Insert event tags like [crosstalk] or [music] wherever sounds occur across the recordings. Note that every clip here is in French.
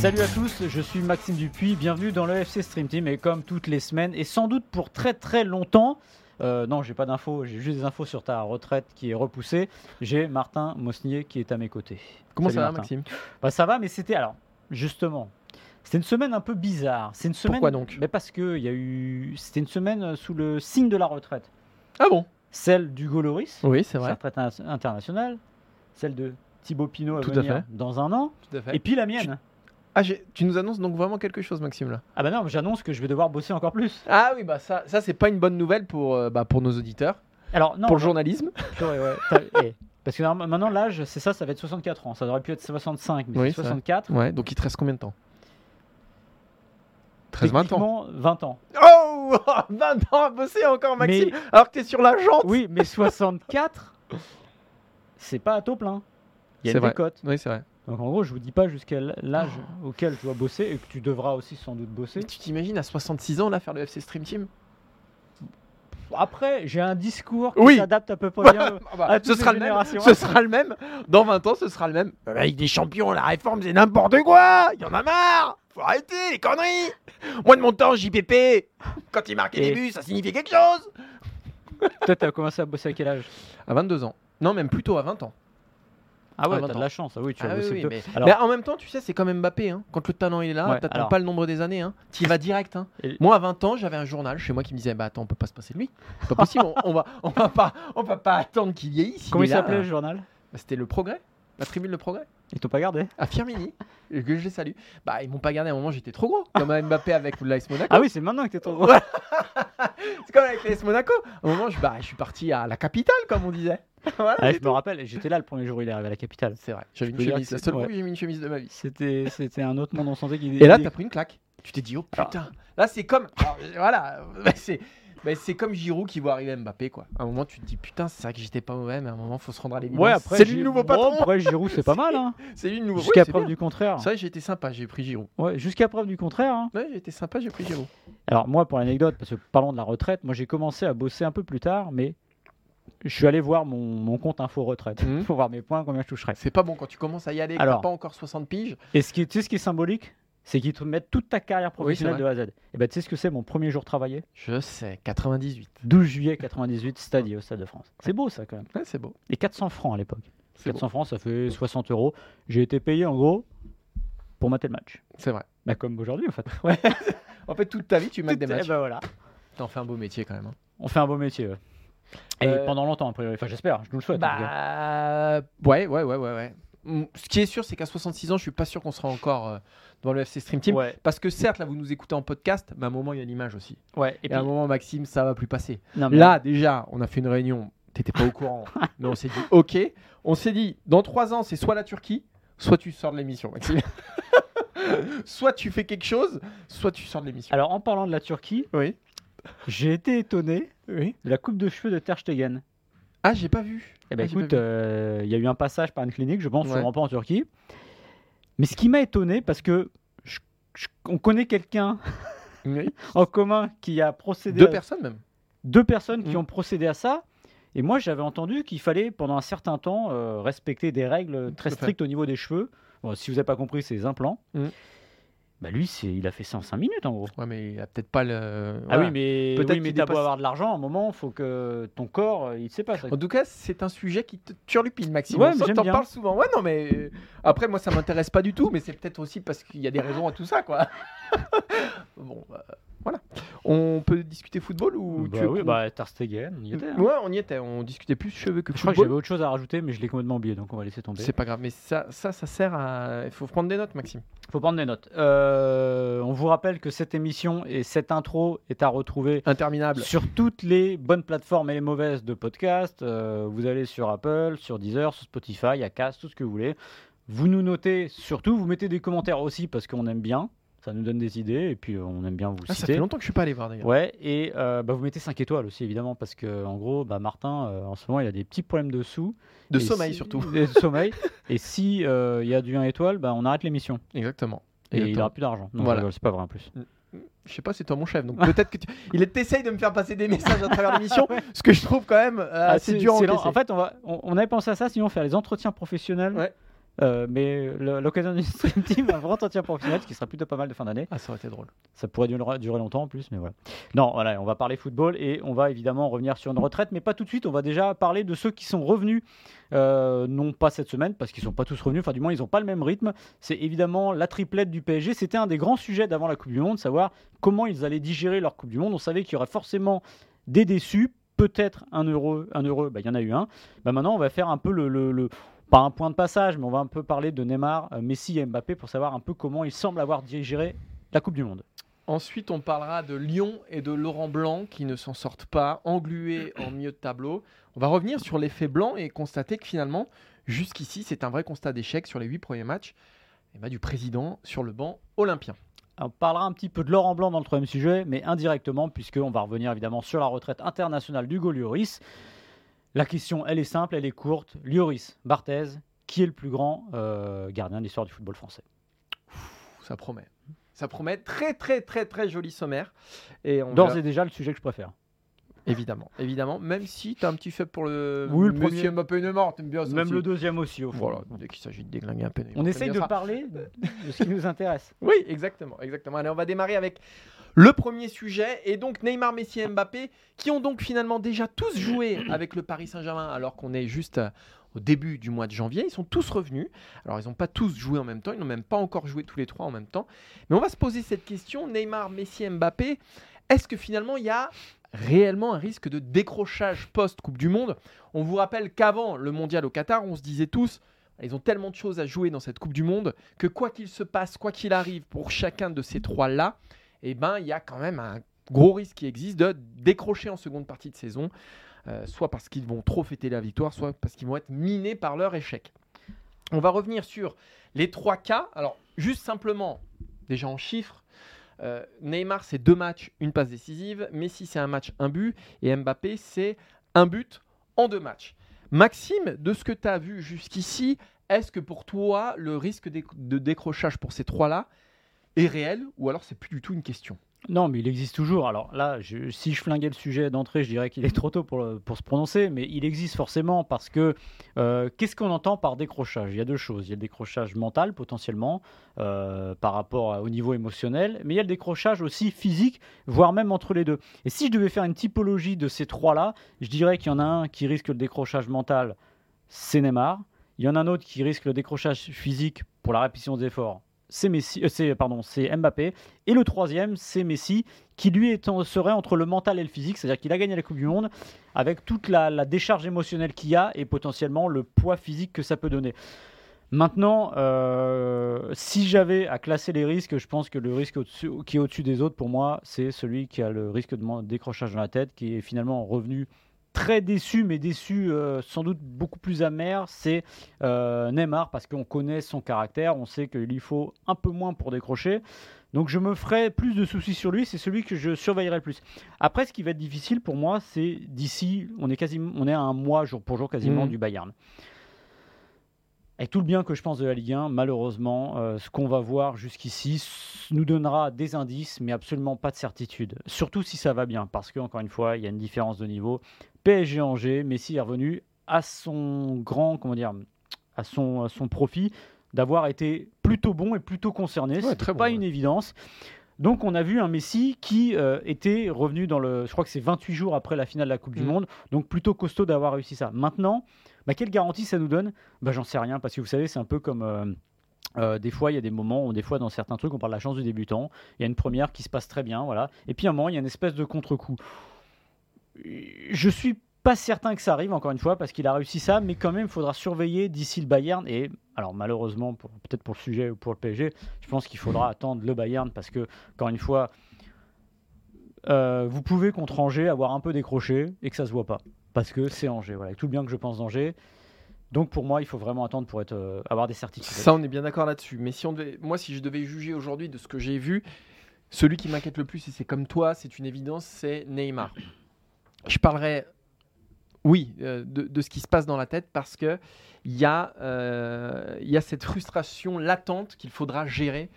Salut à tous, je suis Maxime Dupuis, bienvenue dans le FC Stream Team et comme toutes les semaines et sans doute pour très très longtemps, euh, non j'ai pas d'infos, j'ai juste des infos sur ta retraite qui est repoussée, j'ai Martin Mosnier qui est à mes côtés. Comment Salut, ça va, Martin. Maxime? Bah ça va mais c'était alors justement, c'était une semaine un peu bizarre, c'est une semaine... Pourquoi donc? Mais parce que il y a eu, c'était une semaine sous le signe de la retraite, Ah bon? Celle du Loris, Oui, c'est sa vrai. retraite in- internationale, celle de Thibaut Pinot à Tout à venir fait. dans un an, Tout à fait. et puis la mienne. Ah, j'ai- tu nous annonces donc vraiment quelque chose, Maxime, là? Ah bah non, j'annonce que je vais devoir bosser encore plus. Ah oui, bah ça, ça c'est pas une bonne nouvelle pour, euh, bah, pour nos auditeurs, Alors non, pour le journalisme. [laughs] ouais, eh, parce que maintenant l'âge, c'est ça, ça va être 64 ans. Ça aurait pu être 65, mais Oui, c'est c'est vrai. 64. Ouais, donc il te reste combien de temps? 13, 20 ans. Techniquement, 20 ans. Oh [laughs] 20 ans à bosser encore, Maxime, Mais- alors que t'es sur la jante Oui, mais 64, c'est pas à taux plein. Il y a vrai. décote. Oui, c'est vrai. Donc en gros, je vous dis pas jusqu'à l'âge auquel je dois bosser et que tu devras aussi sans doute bosser. Mais tu t'imagines à 66 ans, là, faire le FC Stream Team? Après, j'ai un discours qui Oui. s'adapte à peu près bien [laughs] Ah bah, à ce sera les le même. Ce sera le même. Dans 20 ans, ce sera le même. Avec des champions, la réforme, c'est n'importe quoi. Il y en a marre. Faut arrêter les conneries. Moi, de mon temps, JPP, quand il marquait Et- des buts, ça signifiait quelque chose. Toi, t'as commencé à bosser à quel âge? À 22 ans. Non, même plutôt à 20 ans. Ah ouais, t'as 20 de la chance. Ah oui, tu Ah oui, oui, tôt. mais... Alors- mais en même temps, tu sais, c'est comme Mbappé. Hein. Quand le talent il est là, Ouais, t'attends alors- pas le nombre des années. Hein. Tu y vas direct. Hein. Et- Moi, à 20 ans, j'avais un journal chez moi qui me disait Bah attends, on peut pas se passer de lui. C'est pas possible. on, on va, on va pas, on va pas attendre qu'il vieillisse. Comment il s'appelait le journal? Bah, C'était le Progrès, la tribune Le Progrès. Ils t'ont pas gardé? À Firmini, et que je les salue. Bah, ils m'ont pas gardé à un moment, j'étais trop gros. Comme à Mbappé avec l'AS Monaco. Ah oui, c'est maintenant que t'es trop gros. Ouais. [laughs] C'est comme avec l'AS Monaco. À un moment, je, bah, je suis parti à la capitale, comme on disait. [laughs] Voilà, Ah, je me rappelle, j'étais là le premier jour où il est arrivé à la capitale. C'est vrai, j'avais une chemise. c'est- seule ouais. fois où j'ai mis une chemise de ma vie. C'était, c'était un autre monde en santé qui. Et là, t'as pris une claque. Tu t'es dit, oh Alors- putain. Là, c'est comme. alors, voilà. [laughs] c'est. Bah, c'est comme Giroud qui voit arriver Mbappé quoi. À un moment tu te dis putain c'est vrai que j'étais pas mauvais mais à un moment faut se rendre à l'évidence. Ouais, après. c'est lui le nouveau Bon, patron. après, Giroud, c'est pas mal. Hein. [laughs] C'est lui le nouveau. Jusqu'à preuve bien. du contraire. C'est vrai j'ai été sympa j'ai pris Giroud. Ouais, jusqu'à preuve du contraire. hein. Ouais j'ai été sympa j'ai pris Giroud. Alors, moi, pour l'anecdote, parce que parlons de la retraite, moi, j'ai commencé à bosser un peu plus tard, mais je suis allé voir mon, mon compte info retraite Mhm. [laughs] pour voir mes points, combien je toucherais. C'est pas bon quand tu commences à y aller, Alors. t'as pas encore 60 piges. Et ce qui, tu sais ce qui est symbolique? C'est qu'ils te mettent toute ta carrière professionnelle de A à Z. Et ben, tu sais ce que c'est mon premier jour travaillé? Je sais, 98. 12 juillet 98, Stadio, au Stade de France. C'est beau ça quand même. Ouais, c'est beau. Et 400 francs à l'époque. C'est 400 francs, ça fait 60 euros. J'ai été payé en gros pour mater le match. C'est vrai. Bah, comme aujourd'hui en fait. [laughs] Ouais. en fait, toute ta vie, tu mates des Tout- eh matchs. ben, voilà. T'en fais un beau métier quand même. hein. On fait un beau métier. ouais. Et Euh, pendant longtemps, a priori. Enfin, j'espère, je nous le souhaite. Bah. Ouais, ouais, ouais, ouais, ouais. Mm, Ce qui est sûr, c'est qu'à 66 ans, je suis pas sûr qu'on sera encore euh, dans le FC Stream Team. Ouais. Parce que certes, là, vous nous écoutez en podcast, mais à un moment, il y a l'image aussi. Ouais. Et Et, puis, à un moment, Maxime, ça va plus passer. non, mais- Là, déjà, on a fait une réunion. T'étais pas au courant. [laughs] mais on s'est dit, ok. On s'est dit, dans trois ans, c'est soit la Turquie, soit tu sors de l'émission, Maxime. [laughs] soit tu fais quelque chose, soit tu sors de l'émission. Alors, en parlant de la Turquie, Oui. j'ai été étonné Oui. de la coupe de cheveux de Ter Stegen. Ah, j'ai pas vu. Eh ben, Ah, écoute, euh, il y a eu un passage par une clinique, je pense, Ouais. sûrement pas en Turquie. Mais ce qui m'a étonné, parce que je- je- on connaît quelqu'un Oui. [laughs] en commun qui a procédé. Deux à- personnes même. deux personnes qui Mm. ont procédé à ça. Et moi, j'avais entendu qu'il fallait, pendant un certain temps, euh, respecter des règles très strictes au niveau des cheveux. Bon, si vous n'avez pas compris, c'est les implants. Mm. Bah lui, c'est, il a fait ça en 5 minutes, en gros. Ouais, mais il a peut-être pas le. Ah voilà. oui, mais, Peut-être oui, mais t'as beau avoir de l'argent, à un moment, il faut que ton corps, euh, il sait pas ça. En tout cas, c'est un sujet qui te turlupine, Maxime. Ouais, mais t'en parles souvent. Ouais, non, mais euh, après, moi, ça m'intéresse pas du tout, mais c'est peut-être aussi parce qu'il y a des raisons à tout ça, quoi. [laughs] bon, bah, On peut discuter football ou bah tu veux oui, bah Ter Stegen, on y était. hein. Ouais, on y était. On discutait plus cheveux que Je crois que j'avais autre chose à rajouter, mais je l'ai complètement oublié, donc on va laisser tomber. C'est pas grave, mais ça, ça, ça sert à. Il faut prendre des notes, Maxime. Faut prendre des notes. Euh, on vous rappelle que cette émission et cette intro est à retrouver Interminable. sur toutes les bonnes plateformes et les mauvaises de podcast. Euh, vous allez sur Apple, sur Deezer, sur Spotify, Acast, tout ce que vous voulez. Vous nous notez surtout, vous mettez des commentaires aussi parce qu'on aime bien. Ça nous donne des idées et puis euh, on aime bien vous Ah, ça citer. fait longtemps que je suis pas allé voir d'ailleurs. Ouais, et euh, bah, vous mettez 5 étoiles aussi évidemment parce que en gros, bah, Martin, euh, en ce moment, il a des petits problèmes de sous. De sommeil si- surtout. De sommeil. [laughs] et si euh, il y a du 1 étoile, bah, on arrête l'émission. Exactement. Et il n'aura plus d'argent. Voilà. c'est pas vrai en plus. Je sais pas, c'est toi mon chef, donc peut-être que tu... [laughs] il essaye de me faire passer des messages à travers l'émission, [laughs] ce que je trouve quand même Ah, assez dur lent. encaisser. En fait, on, va, on, on avait pensé à ça, sinon faire les entretiens professionnels. Ouais. Euh, mais l'occasion d'une stream team, un vrai entretien professionnel, ce qui sera plutôt pas mal de fin d'année. Ah, ça aurait été drôle. Ça pourrait durer, durer longtemps en plus, mais voilà. Non, voilà, on va parler football et on va évidemment revenir sur une retraite, mais pas tout de suite. On va déjà parler de ceux qui sont revenus, euh, non pas cette semaine, parce qu'ils sont pas tous revenus, enfin du moins ils n'ont pas le même rythme. C'est évidemment la triplette du PSG. C'était un des grands sujets d'avant la Coupe du Monde, savoir comment ils allaient digérer leur Coupe du Monde. On savait qu'il y aurait forcément des déçus, peut-être un heureux, un heureux, bah, il y en a eu un. Bah, maintenant, on va faire un peu le, le- le- pas un point de passage, mais on va un peu parler de Neymar, euh, Messi et Mbappé pour savoir un peu comment ils semblent avoir digéré la Coupe du Monde. Ensuite, on parlera de Lyon et de Laurent Blanc qui ne s'en sortent pas, englués en milieu de tableau. On va revenir sur l'effet blanc et constater que finalement, jusqu'ici, c'est un vrai constat d'échec sur les huit premiers matchs et bah, du président sur le banc olympien. On parlera un petit peu de Laurent Blanc dans le troisième sujet, mais indirectement, puisqu'on va revenir évidemment sur la retraite internationale d'Hugo Lloris. La question, elle est simple, elle est courte. Lloris, Barthez, qui est le plus grand euh, gardien de l'histoire du football français? Ouh, Ça promet. Ça promet très très très très joli sommaire. Et on D'ores verra- et déjà, le sujet que je préfère. évidemment, évidemment, même si tu as un petit faible pour le Oui, le Monsieur premier. T'aimes bien ça Même aussi. le deuxième aussi, au fond. Voilà, dès qu'il s'agit de déglinguer un peu. On essaye de parler de de ce qui nous intéresse. Oui, exactement, exactement. Allez, on va démarrer avec le premier sujet et donc Neymar, Messi et Mbappé qui ont donc finalement déjà tous joué [clears throat] avec le Paris Saint-Germain alors qu'on est juste euh, au début du mois de janvier. Ils sont tous revenus. Alors ils n'ont pas tous joué en même temps, ils n'ont même pas encore joué tous les trois en même temps. Mais on va se poser cette question Neymar, Messi, Mbappé. Est-ce que finalement il y a réellement un risque de décrochage post-Coupe du Monde? On vous rappelle qu'avant le mondial au Qatar, on se disait tous ils ont tellement de choses à jouer dans cette Coupe du Monde que quoi qu'il se passe, quoi qu'il arrive pour chacun de ces trois-là, eh ben, il y a quand même un gros risque qui existe de décrocher en seconde partie de saison, euh, soit parce qu'ils vont trop fêter la victoire, soit parce qu'ils vont être minés par leur échec. On va revenir sur les trois cas. Alors, juste simplement, déjà en chiffres, euh, Neymar, c'est deux matchs, une passe décisive. Messi, c'est un match, un but. Et Mbappé, c'est un but en deux matchs. Maxime, de ce que tu as vu jusqu'ici, est-ce que pour toi, le risque de décrochage pour ces trois-là est réel ou alors c'est plus du tout une question Non, mais il existe toujours. Alors là, si je flinguais le sujet d'entrée, je dirais qu'il est trop tôt pour, pour se prononcer, mais il existe forcément parce que euh, qu'est-ce qu'on entend par décrochage? Il y a deux choses. Il y a le décrochage mental potentiellement euh, par rapport au niveau émotionnel, mais il y a le décrochage aussi physique, voire même entre les deux. Et si je devais faire une typologie de ces trois-là, je dirais qu'il y en a un qui risque le décrochage mental, c'est Neymar. Il y en a un autre qui risque le décrochage physique pour la répétition des efforts. C'est Messi, euh, pardon, c'est Mbappé. Et le troisième, c'est Messi, qui lui est en- serait entre le mental et le physique, c'est-à-dire qu'il a gagné la Coupe du Monde avec toute la, décharge émotionnelle qu'il y a et potentiellement le poids physique que ça peut donner. Maintenant, euh, si j'avais à classer les risques, je pense que le risque qui est au-dessus des autres, pour moi, c'est celui qui a le risque de décrochage dans la tête, qui est finalement revenu très déçu, mais déçu euh, sans doute beaucoup plus amer, c'est euh, Neymar, parce qu'on connaît son caractère, on sait qu'il lui faut un peu moins pour décrocher. Donc je me ferai plus de soucis sur lui, c'est celui que je surveillerai le plus. Après, ce qui va être difficile pour moi, c'est d'ici, on est quasiment, on est à un mois jour pour jour quasiment Mhm. du Bayern. Avec tout le bien que je pense de la Ligue 1, malheureusement, euh, ce qu'on va voir jusqu'ici nous donnera des indices, mais absolument pas de certitude. Surtout si ça va bien, parce que encore une fois, il y a une différence de niveau. PSG Angers, Messi est revenu à son grand, comment dire, à son, à son profit d'avoir été plutôt bon et plutôt concerné. Ouais, C'est très bon, pas ouais. une évidence. Donc on a vu un Messi qui euh, était revenu dans le, je crois que c'est 28 jours après la finale de la Coupe du Mhm. Monde, donc plutôt costaud d'avoir réussi ça. Maintenant, bah, quelle garantie ça nous donne? Bah, J'en sais rien, parce que vous savez, c'est un peu comme, euh, Euh, des fois, il y a des moments où, des fois, dans certains trucs, on parle de la chance du débutant. Il y a une première qui se passe très bien, voilà. Et puis, à un moment, il y a une espèce de contre-coup. Je suis pas certain que ça arrive, encore une fois, parce qu'il a réussi ça, mais quand même, il faudra surveiller d'ici le Bayern. Et alors, malheureusement, peut-être pour le sujet ou pour le PSG, je pense qu'il faudra attendre le Bayern, parce que, encore une fois, euh, vous pouvez contre Angers avoir un peu décroché et que ça se voit pas, parce que c'est Angers. Voilà, tout bien que je pense d'Angers. Donc pour moi, il faut vraiment attendre pour être, euh, avoir des certitudes. Ça, on est bien d'accord là-dessus. Mais si on devait, moi, si je devais juger aujourd'hui de ce que j'ai vu, celui qui m'inquiète le plus, et c'est comme toi, c'est une évidence, c'est Neymar. Je parlerai oui, euh, de, ce qui se passe dans la tête parce que il y, euh, y, a cette frustration latente qu'il faudra gérer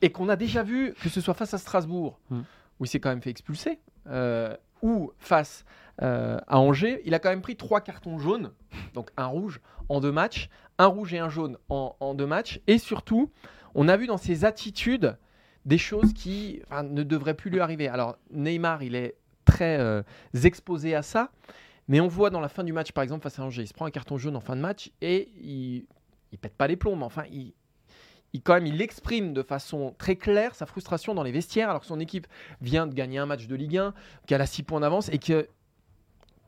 et qu'on a déjà vu que ce soit face à Strasbourg mm. où il s'est quand même fait expulser euh, ou face à Angers, il a quand même pris trois cartons jaunes, donc un rouge en deux matchs, un rouge et un jaune en, en deux matchs et surtout on a vu dans ses attitudes des choses qui ne devraient plus lui arriver. Alors Neymar, il est très exposé à ça. Mais on voit dans la fin du match, par exemple, face à Angers, il se prend un carton jaune en fin de match et il, il pète pas les plombs, mais enfin, il, il, quand même, il exprime de façon très claire sa frustration dans les vestiaires, alors que son équipe vient de gagner un match de Ligue 1, qu'elle a 6 points d'avance et que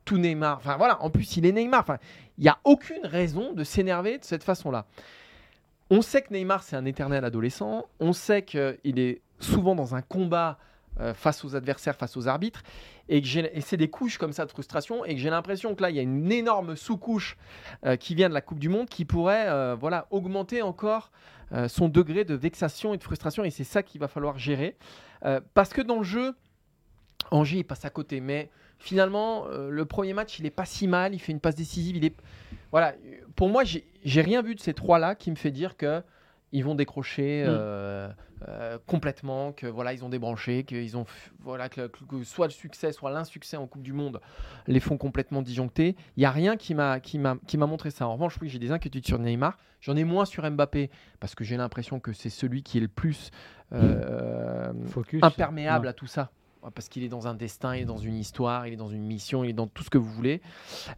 tout Neymar, enfin voilà, en plus il est Neymar, enfin, il n'y a aucune raison de s'énerver de cette façon-là. On sait que Neymar, c'est un éternel adolescent, on sait qu'il est souvent dans un combat euh, face aux adversaires, face aux arbitres, et, et c'est des couches comme ça de frustration, et que j'ai l'impression que là, il y a une énorme sous-couche euh, qui vient de la Coupe du Monde qui pourrait euh, voilà, augmenter encore son degré de vexation et de frustration, et c'est ça qu'il va falloir gérer. parce que dans le jeu, Angers, il passe à côté, mais finalement, le premier match, il est pas si mal, il fait une passe décisive, il est... Voilà, pour moi, j'ai rien vu de ces trois-là qui me fait dire que ils vont décrocher mm. euh, euh, complètement, que voilà, ils ont débranché, qu'ils ont voilà que, soit le succès, soit l'insuccès en Coupe du Monde les font complètement disjoncter. Il y a rien qui m'a qui m'a qui m'a montré ça. En revanche, oui, j'ai des inquiétudes sur Neymar. J'en ai moins sur Mbappé parce que j'ai l'impression que c'est celui qui est le plus euh, imperméable à tout ça parce qu'il est dans un destin, il est dans une histoire, il est dans une mission, il est dans tout ce que vous voulez.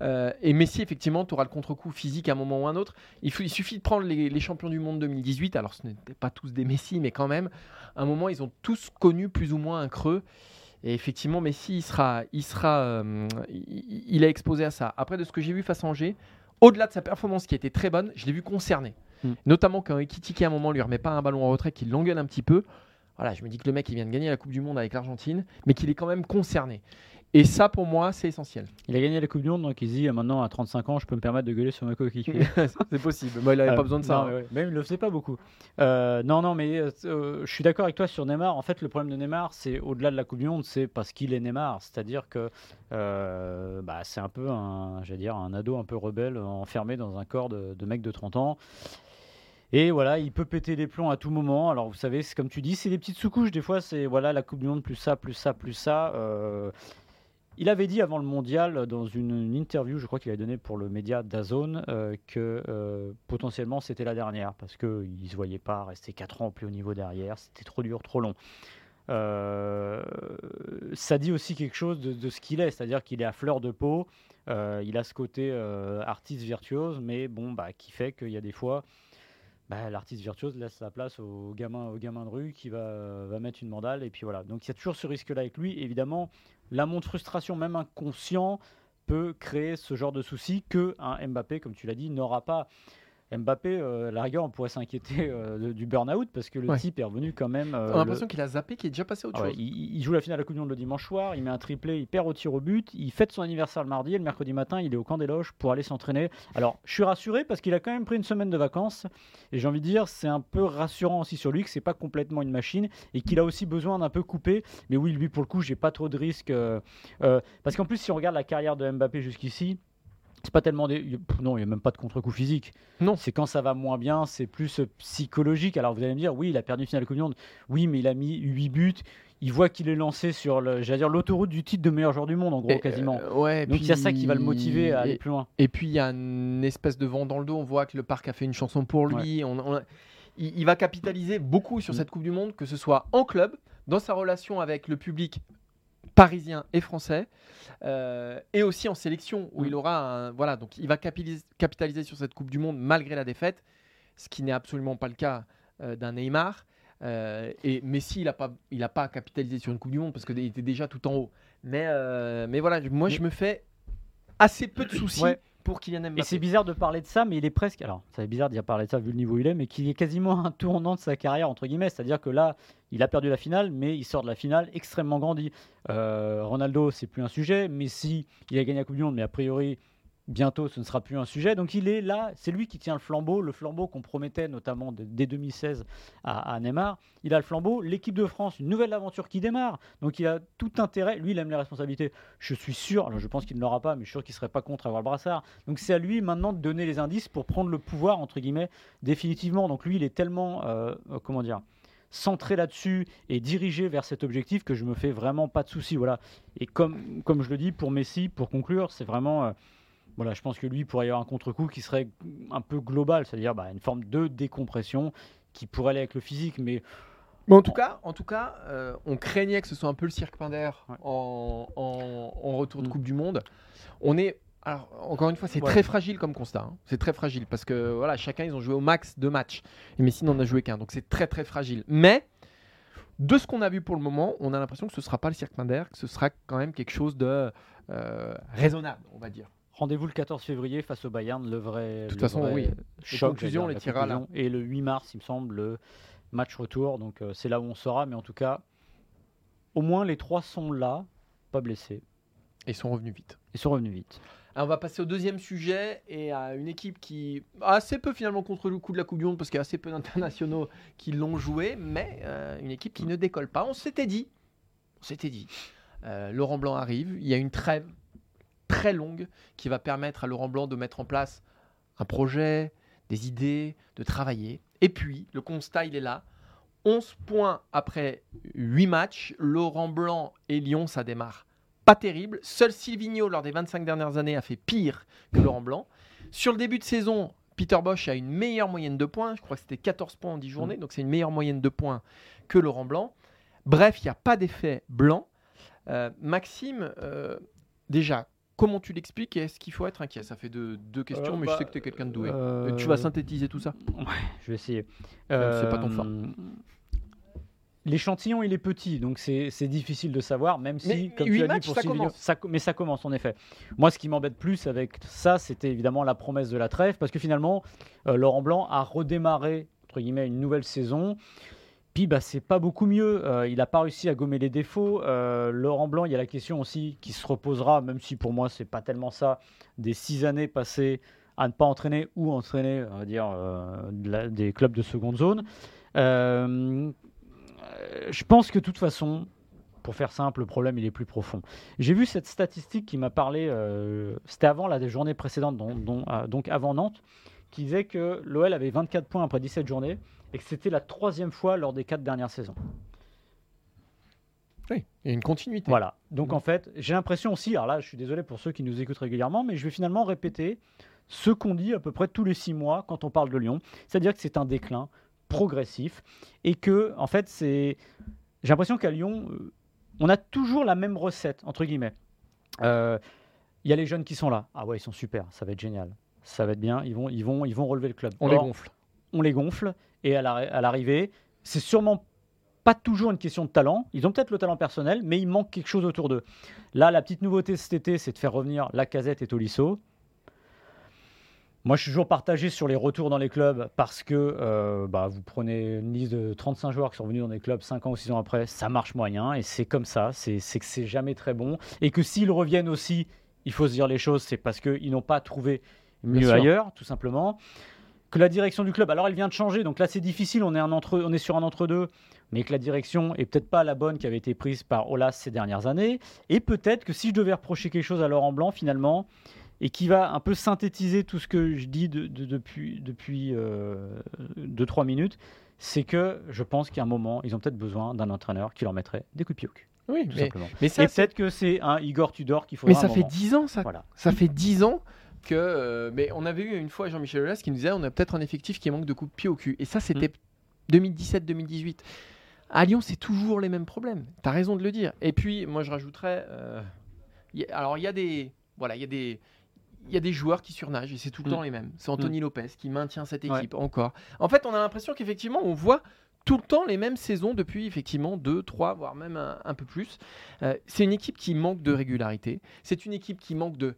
Euh, et Messi, effectivement, tu auras le contre-coup physique à un moment ou un autre. Il, il suffit de prendre les, champions du monde 2018. Alors, ce n'étaient pas tous des Messi, mais quand même, à un moment, ils ont tous connu plus ou moins un creux. Et effectivement, Messi, il sera, il sera, euh, il, est exposé à ça. Après, de ce que j'ai vu face à Angers, au-delà de sa performance qui était très bonne, je l'ai vu concerné. Hmm. Notamment quand Ekitike à un moment lui remet pas un ballon en retrait, qu'il l'engueule un petit peu. Voilà, je me dis que le mec, il vient de gagner la Coupe du Monde avec l'Argentine, mais qu'il est quand même concerné. Et ça, pour moi, c'est essentiel. Il a gagné la Coupe du Monde, donc il se dit maintenant à 35 ans, je peux me permettre de gueuler sur ma coéquipier. [laughs] c'est possible. Moi, il n'avait pas euh, besoin de ça. Hein. Même il le faisait pas beaucoup. Euh, non, non, mais euh, je suis d'accord avec toi sur Neymar. En fait, le problème de Neymar, c'est au-delà de la Coupe du Monde, c'est parce qu'il est Neymar. C'est-à-dire que bah, c'est un peu un, dire, un ado un peu rebelle enfermé dans un corps de, de mec de 30 ans. Et voilà, il peut péter les plombs à tout moment. Alors vous savez, c'est comme tu dis, c'est des petites sous-couches. Des fois, c'est voilà la Coupe du Monde plus ça, plus ça, plus ça. Euh, il avait dit avant le mondial, dans une, interview, je crois qu'il a donné pour le média Dazone, euh, que euh, potentiellement c'était la dernière parce qu'il ne se voyait pas rester 4 ans au plus haut niveau derrière. C'était trop dur, trop long. ça dit aussi quelque chose de, de ce qu'il est, c'est-à-dire qu'il est à fleur de peau. il a ce côté artiste virtuose, mais bon, bah, qui fait qu'il y a des fois bah, l'artiste virtuose laisse sa place au gamin, au gamin de rue qui va, va mettre une mandale. Et puis voilà. Donc il y a toujours ce risque-là avec lui. Évidemment, l'amont de frustration, même inconscient, peut créer ce genre de souci que un Mbappé, comme tu l'as dit, n'aura pas. Mbappé, euh, la rigueur, on pourrait s'inquiéter euh, du burn-out parce que le type est revenu quand même. Euh, on a l'impression qu'il a zappé, qu'il est déjà passé autre ah chose. il, joue la finale de la Coupe du Monde le dimanche soir, il met un triplé, il perd au tir au but, il fête son anniversaire le mardi et le mercredi matin, il est au camp des loges pour aller s'entraîner. Alors, je suis rassuré parce qu'il a quand même pris une semaine de vacances et j'ai envie de dire, c'est un peu rassurant aussi sur lui que c'est pas complètement une machine et qu'il a aussi besoin d'un peu couper. Mais oui, lui, pour le coup, j'ai pas trop de risques parce qu'en plus, si on regarde la carrière de Mbappé jusqu'ici, c'est pas tellement des... non il n'y a même pas de contre-coup physique. Non. C'est quand ça va moins bien c'est plus euh, psychologique. Alors vous allez me dire oui il a perdu une finale de Coupe du Monde. Oui mais il a mis 8 buts. Il voit qu'il est lancé sur le, dire l'autoroute du titre de meilleur joueur du monde en gros quasiment euh, ouais, donc il y a ça qui va le motiver à aller plus loin. et puis il y a une espèce de vent dans le dos. On voit que le parc a fait une chanson pour lui. On, il, va capitaliser beaucoup sur mm. cette Coupe du Monde que ce soit en club dans sa relation avec le public parisien et français, euh, et aussi en sélection où mm. il aura un, voilà donc il va capitaliser, sur cette Coupe du Monde malgré la défaite. ce qui n'est absolument pas le cas euh, d'un Neymar. Euh, et Messi, il n'a pas, il a pas capitalisé sur une Coupe du Monde parce qu'il était déjà tout en haut. Mais, mais voilà, moi je me fais assez peu de soucis Ouais. Pour Kylian Mbappé. Et c'est bizarre de parler de ça, mais il est presque. Alors, c'est bizarre d'y parler de ça vu le niveau où il est, mais qu'il est quasiment un tournant de sa carrière, entre guillemets. C'est-à-dire que là, il a perdu la finale, mais il sort de la finale extrêmement grandi. Euh, Ronaldo, c'est plus un sujet. Messi, il a gagné la Coupe du Monde, mais a priori, bientôt, ce ne sera plus un sujet. Donc, il est là, c'est lui qui tient le flambeau, le flambeau qu'on promettait notamment dès 2016 à, Neymar. Il a le flambeau. L'équipe de France, une nouvelle aventure qui démarre. Donc, il a tout intérêt. Lui, il aime les responsabilités. Je suis sûr, alors je pense qu'il ne l'aura pas, mais je suis sûr qu'il ne serait pas contre avoir le brassard. Donc c'est à lui maintenant de donner les indices pour prendre le pouvoir, entre guillemets, définitivement. Donc lui, il est tellement, euh, comment dire, centré là-dessus et dirigé vers cet objectif que je me fais vraiment pas de soucis. Voilà. Et comme, comme je le dis, pour Messi, pour conclure, c'est vraiment... euh, voilà, je pense que lui, il pourrait y avoir un contre-coup qui serait un peu global, c'est-à-dire bah, une forme de décompression qui pourrait aller avec le physique, mais Mais en tout cas, en tout cas euh, on craignait que ce soit un peu le cirque Pinder Ouais. en, en- en retour de Mm. Coupe du Monde. On est. Alors, encore une fois, c'est Ouais. très fragile comme constat. hein. C'est très fragile parce que voilà, chacun, ils ont joué au max deux matchs. Et Messi n'en a joué qu'un. Donc, c'est très, très fragile. Mais, de ce qu'on a vu pour le moment, on a l'impression que ce ne sera pas le cirque Pinder, que ce sera quand même quelque chose de euh, raisonnable, on va dire. Rendez-vous le 14 février face au Bayern, le vrai. De toute le façon, oui. choc, conclusions, les tirera là. Et le 8 mars, il me semble, le match retour. Donc euh, c'est là où on sera, mais en tout cas, au moins les trois sont là, pas blessés, Et ils sont revenus vite. et sont revenus vite. Alors, on va passer au deuxième sujet et à une équipe qui a assez peu finalement contre le coup de la Coupe du Monde parce qu'il y a assez peu d'internationaux qui l'ont joué, mais euh, une équipe qui ne décolle pas. On s'était dit, on s'était dit, euh, Laurent Blanc arrive, il y a une trêve très longue qui va permettre à Laurent Blanc de mettre en place un projet, des idées, de travailler. Et puis, le constat, il est là. 11 points après 8 matchs. Laurent Blanc et Lyon, ça démarre pas terrible. Seul Silvino, lors des 25 dernières années, a fait pire que Laurent Blanc. Sur le début de saison, Peter Bosch a une meilleure moyenne de points. Je crois que c'était 14 points en 10 journées, donc c'est une meilleure moyenne de points que Laurent Blanc. Bref, il n'y a pas d'effet blanc. Euh, Maxime, euh, déjà, comment tu l'expliques et est-ce qu'il faut être inquiet? Ça fait deux, deux questions, Euh, mais bah, je sais que tu es quelqu'un de doué. euh, Tu vas synthétiser tout ça? Je vais essayer. c'est pas ton fort. Euh, L'échantillon, il est petit, donc c'est difficile de savoir, même si, Mais- comme mais tu as dit pour ça commence. ça mais ça commence en effet. Moi, ce qui m'embête plus avec ça, c'était évidemment la promesse de la trêve, parce que finalement, euh, Laurent Blanc a redémarré entre guillemets une nouvelle saison. Puis bah, c'est pas beaucoup mieux. Euh, il n'a pas réussi à gommer les défauts. Euh, Laurent Blanc, il y a la question aussi qui se reposera, même si pour moi c'est pas tellement ça, des six années passées à ne pas entraîner ou entraîner, on dire, euh, des clubs de seconde zone. Je pense que de toute façon, pour faire simple, le problème il est plus profond. J'ai vu cette statistique qui m'a parlé, c'était avant la journée précédente, donc avant Nantes, qui disait que l'OL avait 24 points après 17 journées et que c'était la troisième fois lors des quatre dernières saisons. Oui, il y a une continuité. Voilà. Donc en fait, j'ai l'impression aussi, alors là, je suis désolé pour ceux qui nous écoutent régulièrement, mais je vais finalement répéter ce qu'on dit à peu près tous les six mois quand on parle de Lyon, c'est-à-dire que c'est un déclin progressif et que en fait, c'est, j'ai l'impression qu'à Lyon, euh, on a toujours la même recette entre guillemets. Euh, Il y a les jeunes qui sont là. Ah ouais, ils sont super, ça va être génial, ça va être bien. Ils vont, ils vont, ils vont relever le club. On les gonfle. on les gonfle et à l'arri- à l'arrivée, c'est sûrement pas toujours une question de talent. Ils ont peut-être le talent personnel, mais il manque quelque chose autour d'eux. Là, la petite nouveauté cet été, c'est de faire revenir Lacazette et Tolisso. Moi, je suis toujours partagé sur les retours dans les clubs parce que euh, bah, vous prenez une liste de 35 joueurs qui sont venus dans des clubs 5 ans ou 6 ans après, ça marche moyen et c'est comme ça. C'est que c'est jamais très bon. Et que s'ils reviennent aussi, il faut se dire les choses, c'est parce qu'ils n'ont pas trouvé mieux ailleurs, tout simplement que la direction du club, alors elle vient de changer, donc là c'est difficile, on est, un entre, on est sur un entre-deux, mais que la direction est peut-être pas la bonne qui avait été prise par Olas ces dernières années, et peut-être que si je devais reprocher quelque chose à Laurent Blanc finalement, et qui va un peu synthétiser tout ce que je dis de- de- depuis 2-3 depuis, euh, minutes, c'est que je pense qu'à un moment, ils ont peut-être besoin d'un entraîneur qui leur mettrait des coups de pied au cul, Oui, tout mais, simplement. mais Et ça, peut-être que c'est un Igor Tudor qu'il faut mais ça fait 10 ans, ça. Voilà. Ça fait 10 ans que. euh, mais on avait eu une fois Jean-Michel Aulas qui nous disait on a peut-être un effectif qui manque de coups de pied au cul. Et ça, c'était Mm. 2017-2018. À Lyon, c'est toujours les mêmes problèmes. Tu as raison de le dire. Et puis, moi, je rajouterais. euh, y a- alors, il y a des. Voilà, il y a des. il y a des joueurs qui surnagent et c'est tout le Mm. temps les mêmes. C'est Anthony Lopez qui maintient cette Ouais. équipe encore. En fait, on a l'impression qu'effectivement, on voit tout le temps les mêmes saisons depuis effectivement 2, 3, voire même un, un peu plus. Euh, c'est une équipe qui manque de régularité. C'est une équipe qui manque de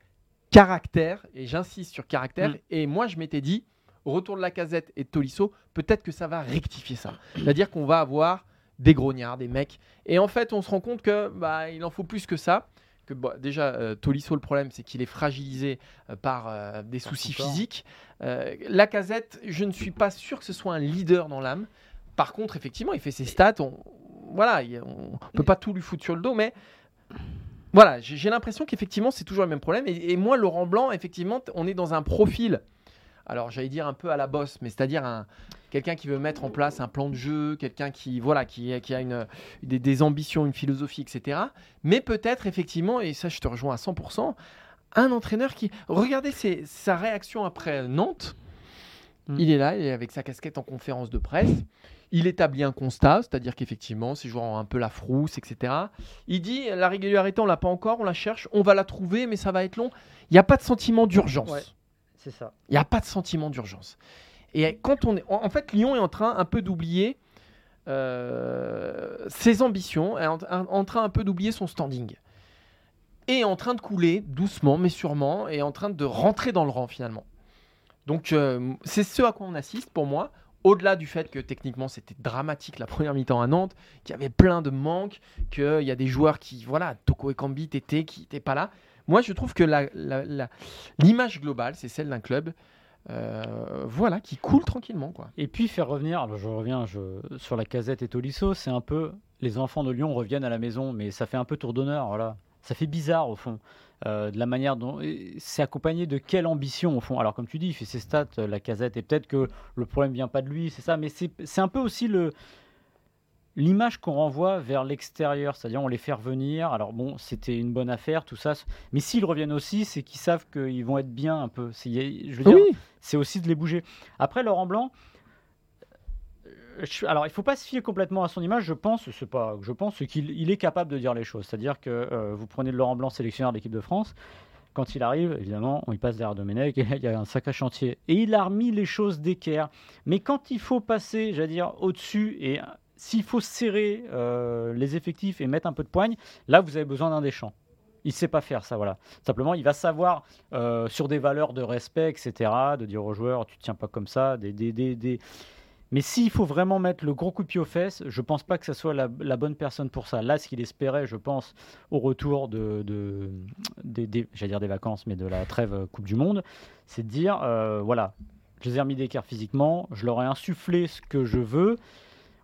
caractère, et j'insiste sur caractère. Mm. Et moi, je m'étais dit, retour de la casette et de Tolisso, peut-être que ça va rectifier ça. C'est-à-dire qu'on va avoir des grognards, des mecs. Et en fait, on se rend compte que bah, il en faut plus que ça. Que, bah, déjà, euh, Tolisso, le problème, c'est qu'il est fragilisé euh, par euh, des Par soucis physiques. Euh, la casette, je ne suis pas sûr que ce soit un leader dans l'âme. Par contre, effectivement, il fait ses stats. On, voilà, il- on ne peut pas tout lui foutre sur le dos, mais voilà, j'ai l'impression qu'effectivement, c'est toujours le même problème. Et, et moi, Laurent Blanc, effectivement, on est dans un profil, alors j'allais dire un peu à la bosse, mais c'est-à-dire un, quelqu'un qui veut mettre en place un plan de jeu, quelqu'un qui, voilà, qui, qui a une, des, des ambitions, une philosophie, etc. Mais peut-être, effectivement, et ça, je te rejoins à 100%, un entraîneur qui. Regardez ses- sa réaction après Nantes. Mm. Il est là, il est avec sa casquette en conférence de presse. Il établit un constat, c'est-à-dire qu'effectivement, ces joueurs ont un peu la frousse, etc. Il dit la régularité, on l'a pas encore, on la cherche, on va la trouver, mais ça va être long. Il n'y a pas de sentiment d'urgence. Ouais. C'est ça. Il n'y a pas de sentiment d'urgence. Et quand on est, en fait, Lyon est en train un peu d'oublier euh, ses ambitions, est en, en train un peu d'oublier son standing, et est en train de couler doucement, mais sûrement, et en train de rentrer dans le rang finalement. Donc euh, c'est ce à quoi on assiste pour moi. Au-delà du fait que techniquement c'était dramatique la première mi-temps à Nantes, qu'il y avait plein de manques, qu'il y a des joueurs qui, voilà, Toko et Kambi étaient, qui n'étaient pas là. Moi je trouve que l'image globale, c'est celle d'un club euh, voilà, qui coule tranquillement. Quoi. Et puis faire revenir, alors je reviens sur la casette et Tolisso, c'est un peu les enfants de Lyon reviennent à la maison, mais ça fait un peu tour d'honneur, voilà. Ça fait bizarre au fond, euh, de la manière dont c'est accompagné de quelle ambition au fond? Alors comme tu dis, il fait ses stats, euh, la casette, et peut-être que le problème vient pas de lui, c'est ça, mais c'est un peu aussi le l'image qu'on renvoie vers l'extérieur, c'est-à-dire on les fait revenir. Alors bon, c'était une bonne affaire, tout ça, mais s'ils reviennent aussi, c'est qu'ils savent qu'ils vont être bien un peu. C'est- Je veux dire, c'est aussi de les bouger. Après, Laurent Blanc, alors il faut pas se fier complètement à son image. Je pense, c'est pas, je pense qu'il il est capable de dire les choses. C'est-à-dire que euh, vous prenez Laurent Blanc, sélectionneur de l'équipe de France. Quand il arrive, évidemment, on y passe derrière Domenech [laughs] il y a un sacré chantier. Et il a remis les choses d'équerre. Mais quand il faut passer, j'allais dire, au-dessus et euh, s'il faut serrer euh, les effectifs et mettre un peu de poigne, là, vous avez besoin d'un Deschamps. Il sait pas faire ça, voilà. Simplement, il va savoir sur des valeurs de respect, etc., de dire aux joueurs, tu tiens pas comme ça, des, des, des- Mais s'il faut vraiment mettre le gros coup de pied aux fesses, je pense pas que ce soit la, bonne personne pour ça. Là, ce qu'il espérait, je pense, au retour de, j'allais dire des vacances, mais de la trêve Coupe du Monde, c'est de dire, euh, voilà, je les ai remis d'écart physiquement, je leur ai insufflé ce que je veux.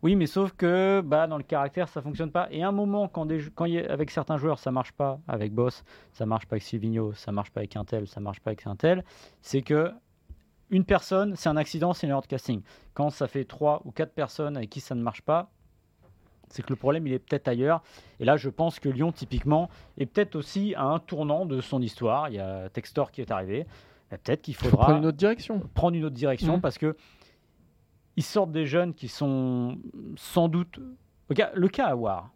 Oui, mais sauf que bah, dans le caractère, ça fonctionne pas. Et à un moment, quand, avec certains joueurs, ça marche pas, avec Boss, ça marche pas avec Silvino, ça marche pas avec un tel, ça marche pas avec un tel, c'est que une personne, c'est un accident, c'est une erreur de casting. Quand ça fait trois ou quatre personnes avec qui ça ne marche pas, c'est que le problème, il est peut-être ailleurs. Et là, je pense que Lyon, typiquement, est peut-être aussi à un tournant de son histoire. Il y a Textor qui est arrivé. Et Peut-être qu'il faudra prendre une autre direction. prendre une autre direction Mhm. parce que ils sortent des jeunes qui sont sans doute. Le cas, Awar,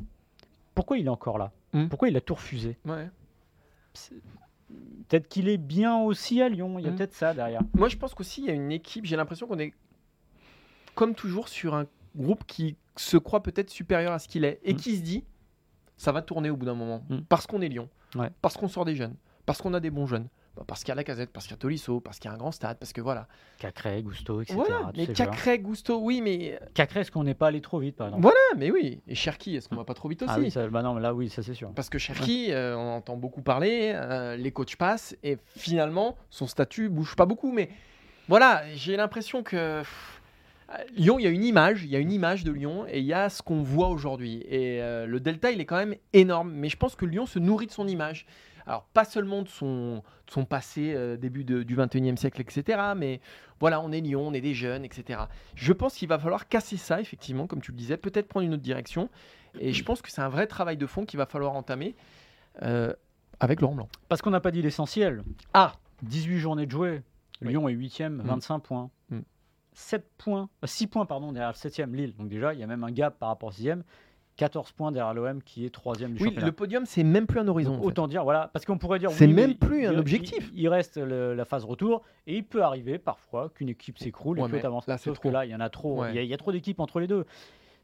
pourquoi il est encore là? Mhm. Pourquoi il a tout refusé? Ouais. Peut-être qu'il est bien aussi à Lyon, il y a Mhm. peut-être ça derrière. Moi, je pense qu'aussi, il y a une équipe. J'ai l'impression qu'on est, comme toujours, sur un groupe qui se croit peut-être supérieur à ce qu'il est et Mm. qui se dit ça va tourner au bout d'un moment. Mm. Parce qu'on est Lyon. Ouais. Parce qu'on sort des jeunes. Parce qu'on a des bons jeunes. Bah, parce qu'il y a la casette, parce qu'il y a Tolisso, parce qu'il y a un grand stade, parce que voilà. Cacré, Gusto, etc. voilà. Mais. Cacré, Gusto, oui, mais. Cacré, est-ce qu'on n'est pas allé trop vite par exemple? Voilà, mais oui. Et Cherki, est-ce qu'on va pas trop vite aussi? Ah oui, ça, bah non, mais là oui, ça c'est sûr. Parce que Cherki, euh, on entend beaucoup parler, euh, les coachs passent, et finalement, son statut bouge pas beaucoup. Mais voilà, j'ai l'impression que pff, Lyon, il y a une image, il y a une image de Lyon, et il y a ce qu'on voit aujourd'hui. Et euh, le delta, il est quand même énorme. Mais je pense que Lyon se nourrit de son image. Alors, pas seulement de son, de son passé, euh, début de- du 21e siècle, etc. Mais voilà, on est Lyon, on est des jeunes, etc. Je pense qu'il va falloir casser ça, effectivement, comme tu le disais, peut-être prendre une autre direction. Et je pense que c'est un vrai travail de fond qu'il va falloir entamer euh, avec Laurent Blanc. Parce qu'on n'a pas dit l'essentiel. Ah 18 journées de jouer. Oui. Lyon est 8e, Mm. 25 points. Mm. 7 points, 6 points pardon, derrière le 7e Lille. Donc déjà, il y a même un gap par rapport au 6e. 14 points derrière l'OM qui est troisième du Oui, championnat. le podium, c'est même plus un horizon. Donc, en fait. autant dire, voilà, parce qu'on pourrait dire. C'est oui, même plus un objectif. Il, il reste le- la phase retour et il peut arriver parfois qu'une équipe s'écroule Ouais, et que mais l'autre avance. là, c'est Sauf trop. que là, il y en a trop. Ouais. Il y a- il y, a trop d'équipes entre les deux.